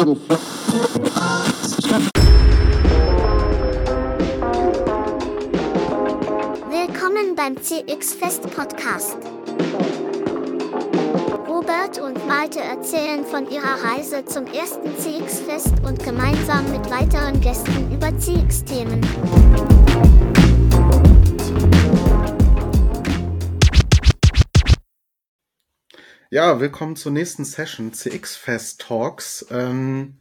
Willkommen beim CX Fest Podcast. Robert und Malte erzählen von ihrer Reise zum ersten CX Fest und gemeinsam mit weiteren Gästen über CX-Themen. Ja, willkommen zur nächsten Session CX Fest Talks. Ähm,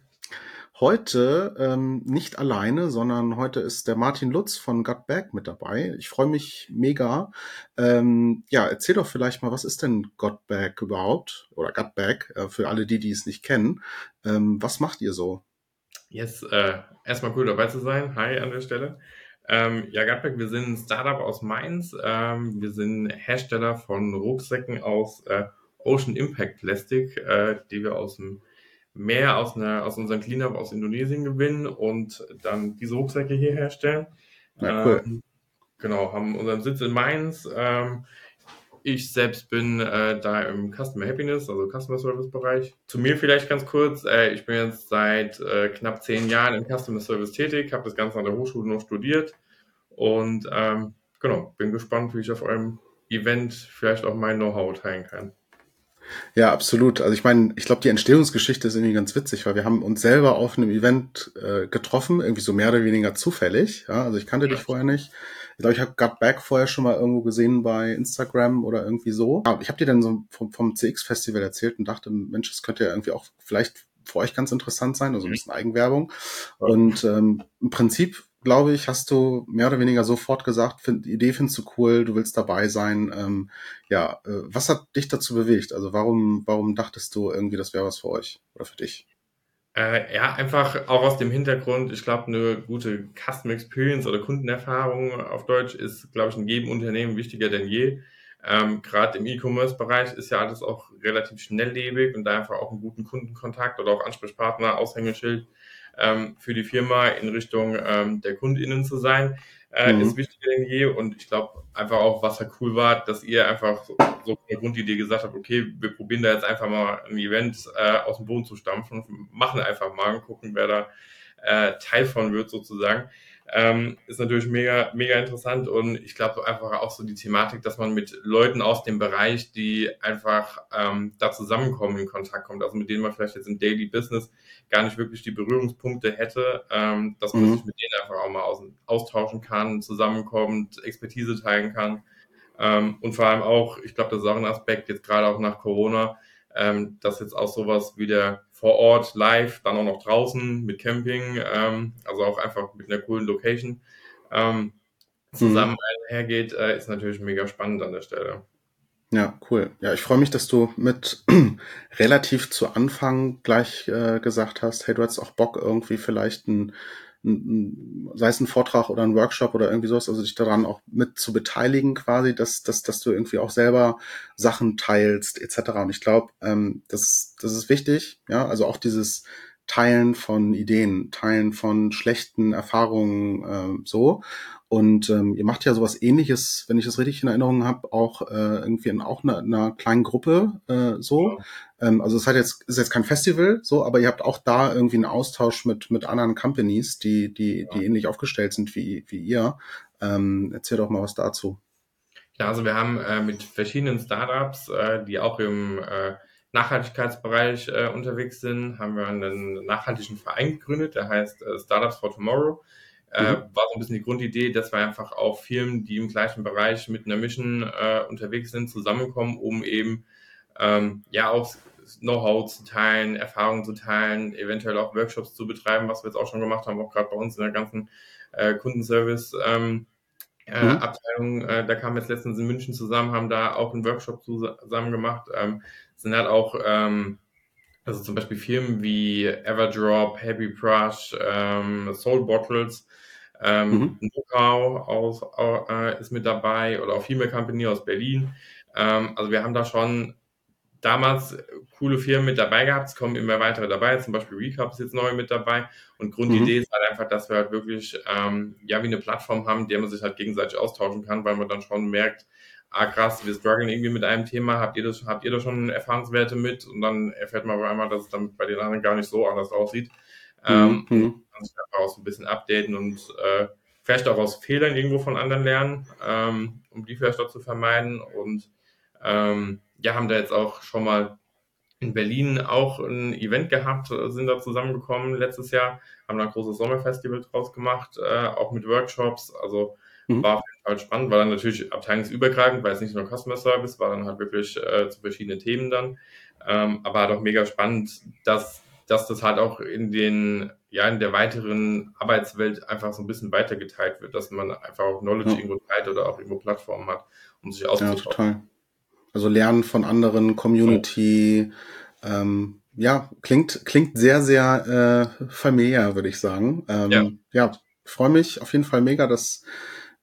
heute ähm, nicht alleine, sondern heute ist der Martin Lutz von Gutback mit dabei. Ich freue mich mega. Ähm, ja, erzähl doch vielleicht mal, was ist denn Gutback überhaupt oder Gutback äh, für alle die, die es nicht kennen? Ähm, was macht ihr so? Yes, äh, erstmal cool dabei zu sein. Hi an der Stelle. Ähm, ja, Gutback, wir sind ein Startup aus Mainz. Ähm, wir sind Hersteller von Rucksäcken aus äh, Ocean Impact Plastic, äh, die wir aus dem Meer, aus, einer, aus unserem Cleanup aus Indonesien gewinnen und dann diese Rucksäcke hier herstellen. Ja, cool. Ähm, genau, haben unseren Sitz in Mainz. Ähm, ich selbst bin äh, da im Customer Happiness, also Customer Service Bereich. Zu mir vielleicht ganz kurz. Äh, ich bin jetzt seit äh, knapp zehn Jahren im Customer Service tätig, habe das Ganze an der Hochschule noch studiert und ähm, genau, bin gespannt, wie ich auf eurem Event vielleicht auch mein Know-how teilen kann. Ja, absolut. Also ich meine, ich glaube, die Entstehungsgeschichte ist irgendwie ganz witzig, weil wir haben uns selber auf einem Event äh, getroffen, irgendwie so mehr oder weniger zufällig. Ja, also ich kannte dich vorher nicht. Ich glaube, ich habe Got Back vorher schon mal irgendwo gesehen bei Instagram oder irgendwie so. Aber ich habe dir dann so vom, vom CX-Festival erzählt und dachte, Mensch, das könnte ja irgendwie auch vielleicht für euch ganz interessant sein, also ein bisschen Eigenwerbung. Und ähm, im Prinzip glaube ich, hast du mehr oder weniger sofort gesagt, find, die Idee findest du cool, du willst dabei sein. Ähm, ja, äh, was hat dich dazu bewegt? Also warum, warum dachtest du irgendwie, das wäre was für euch oder für dich? Äh, ja, einfach auch aus dem Hintergrund, ich glaube, eine gute Customer Experience oder Kundenerfahrung auf Deutsch ist, glaube ich, in jedem Unternehmen wichtiger denn je. Ähm, Gerade im E-Commerce-Bereich ist ja alles auch relativ schnelllebig und da einfach auch einen guten Kundenkontakt oder auch Ansprechpartner, Aushängeschild ähm, für die Firma in Richtung ähm, der KundInnen zu sein, äh, mhm. ist wichtiger denn je. Und ich glaube einfach auch, was halt cool war, dass ihr einfach so, so eine Grundidee gesagt habt, okay, wir probieren da jetzt einfach mal ein Event äh, aus dem Boden zu stampfen machen einfach mal und gucken, wer da äh, Teil von wird sozusagen. Ähm, ist natürlich mega, mega interessant und ich glaube einfach auch so die Thematik, dass man mit Leuten aus dem Bereich, die einfach ähm, da zusammenkommen, in Kontakt kommt, also mit denen man vielleicht jetzt im Daily Business gar nicht wirklich die Berührungspunkte hätte, ähm, dass man mhm. sich mit denen einfach auch mal aus, austauschen kann, zusammenkommt, Expertise teilen kann. Ähm, und vor allem auch, ich glaube, das ist auch ein Aspekt, jetzt gerade auch nach Corona, ähm, dass jetzt auch sowas wie der vor Ort live, dann auch noch draußen mit Camping, ähm, also auch einfach mit einer coolen Location ähm, zusammen mhm. einhergeht, äh, ist natürlich mega spannend an der Stelle. Ja, cool. Ja, ich freue mich, dass du mit relativ zu Anfang gleich äh, gesagt hast, hey, du hast auch Bock irgendwie vielleicht ein sei es ein Vortrag oder ein Workshop oder irgendwie sowas, also dich daran auch mit zu beteiligen quasi, dass, dass, dass du irgendwie auch selber Sachen teilst etc. Und ich glaube, ähm, das, das ist wichtig, ja, also auch dieses Teilen von Ideen, Teilen von schlechten Erfahrungen äh, so. Und ähm, ihr macht ja sowas ähnliches, wenn ich das richtig in Erinnerung habe, auch äh, irgendwie in auch einer, einer kleinen Gruppe äh, so. Ja. Ähm, also es hat jetzt, ist jetzt kein Festival, so, aber ihr habt auch da irgendwie einen Austausch mit, mit anderen Companies, die, die, ja. die ähnlich aufgestellt sind wie, wie ihr. Ähm, erzähl doch mal was dazu. Ja, also wir haben äh, mit verschiedenen Startups, äh, die auch im äh, Nachhaltigkeitsbereich äh, unterwegs sind, haben wir einen nachhaltigen Verein gegründet, der heißt äh, Startups for Tomorrow. Äh, mhm. war so ein bisschen die Grundidee, dass wir einfach auch Firmen, die im gleichen Bereich mit einer Mission äh, unterwegs sind, zusammenkommen, um eben ähm, ja auch Know-how zu teilen, Erfahrungen zu teilen, eventuell auch Workshops zu betreiben, was wir jetzt auch schon gemacht haben, auch gerade bei uns in der ganzen äh, Kundenservice. Ähm, äh, mhm. Abteilung, äh, da kamen jetzt letztens in München zusammen, haben da auch einen Workshop zusammen gemacht, ähm, sind halt auch ähm, also zum Beispiel Firmen wie Everdrop, Happy Brush, ähm, Soul Bottles, ähm, mhm. aus, äh, ist mit dabei oder auch Female Company aus Berlin. Ähm, also wir haben da schon damals coole Firmen mit dabei gehabt. Es kommen immer weitere dabei. Zum Beispiel Recap ist jetzt neu mit dabei. Und Grundidee mhm. ist halt einfach, dass wir halt wirklich, ähm, ja, wie eine Plattform haben, der man sich halt gegenseitig austauschen kann, weil man dann schon merkt, ah krass, wir strugglen irgendwie mit einem Thema, habt ihr das, habt ihr da schon Erfahrungswerte mit? Und dann erfährt man auf einmal, dass es dann bei den anderen gar nicht so anders aussieht. Ähm, mhm. kann sich einfach auch so ein bisschen updaten und äh, vielleicht auch aus Fehlern irgendwo von anderen lernen, ähm, um die vielleicht auch zu vermeiden. Und ähm, ja, haben da jetzt auch schon mal in Berlin auch ein Event gehabt, sind da zusammengekommen letztes Jahr, haben da ein großes Sommerfestival draus gemacht, äh, auch mit Workshops. Also mhm. war auf jeden Fall spannend, war dann natürlich abteilungsübergreifend, weil es nicht nur Customer Service, war dann halt wirklich äh, zu verschiedenen Themen dann. Ähm, aber halt auch mega spannend, dass, dass das halt auch in den, ja, in der weiteren Arbeitswelt einfach so ein bisschen weitergeteilt wird, dass man einfach auch Knowledge ja. irgendwo teilt oder auch irgendwo Plattformen hat, um sich auszutauschen. Ja, total. Also lernen von anderen, Community, ähm, ja, klingt, klingt sehr, sehr äh, familiär, würde ich sagen. Ähm, ja, ja freue mich auf jeden Fall mega, dass,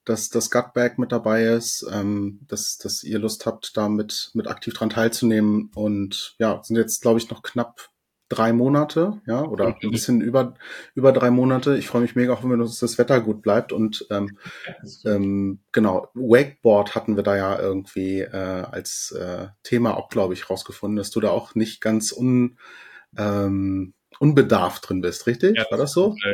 dass das Gutbag mit dabei ist, ähm, dass, dass ihr Lust habt, da mit, mit aktiv dran teilzunehmen. Und ja, sind jetzt, glaube ich, noch knapp drei Monate, ja, oder ein bisschen über, über drei Monate. Ich freue mich mega, auch wenn uns das Wetter gut bleibt. Und ähm, ähm, genau, Wakeboard hatten wir da ja irgendwie äh, als äh, Thema auch, glaube ich, rausgefunden, dass du da auch nicht ganz un, ähm, unbedarft drin bist, richtig? Ja, War das so? Äh,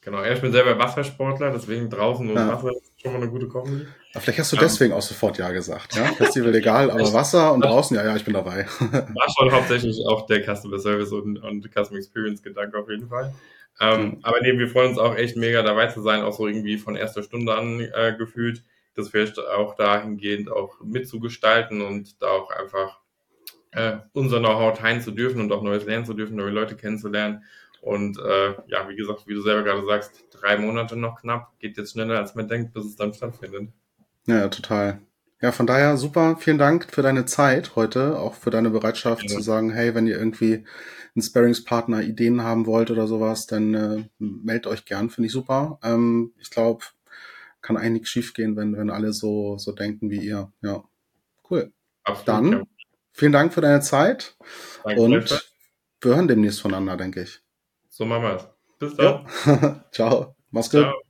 genau, ja, ich bin selber Wassersportler, deswegen draußen und ja. Wasser schon mal eine gute Kombi. Aber vielleicht hast du deswegen auch sofort Ja gesagt. Ja? Festival egal, aber Wasser und draußen, ja, ja, ich bin dabei. War schon hauptsächlich auch der Customer Service und, und Customer Experience Gedanke auf jeden Fall. Ähm, mhm. Aber nee, wir freuen uns auch echt mega dabei zu sein, auch so irgendwie von erster Stunde an äh, gefühlt, das vielleicht auch dahingehend auch mitzugestalten und da auch einfach äh, unser Know-how teilen zu dürfen und auch Neues lernen zu dürfen, neue Leute kennenzulernen. Und äh, ja, wie gesagt, wie du selber gerade sagst, drei Monate noch knapp, geht jetzt schneller, als man denkt, bis es dann stattfindet. Ja, total. Ja, von daher super. Vielen Dank für deine Zeit heute, auch für deine Bereitschaft ja. zu sagen, hey, wenn ihr irgendwie einen Sparringspartner Ideen haben wollt oder sowas, dann äh, meldet euch gern, finde ich super. Ähm, ich glaube, kann eigentlich schief gehen, wenn, wenn alle so, so denken wie ihr. Ja, cool. Absolut, dann ja. vielen Dank für deine Zeit Danke und wir hören demnächst voneinander, denke ich. So machen wir es. Bis dann. Ja. Ciao. Mach's gut. Ciao.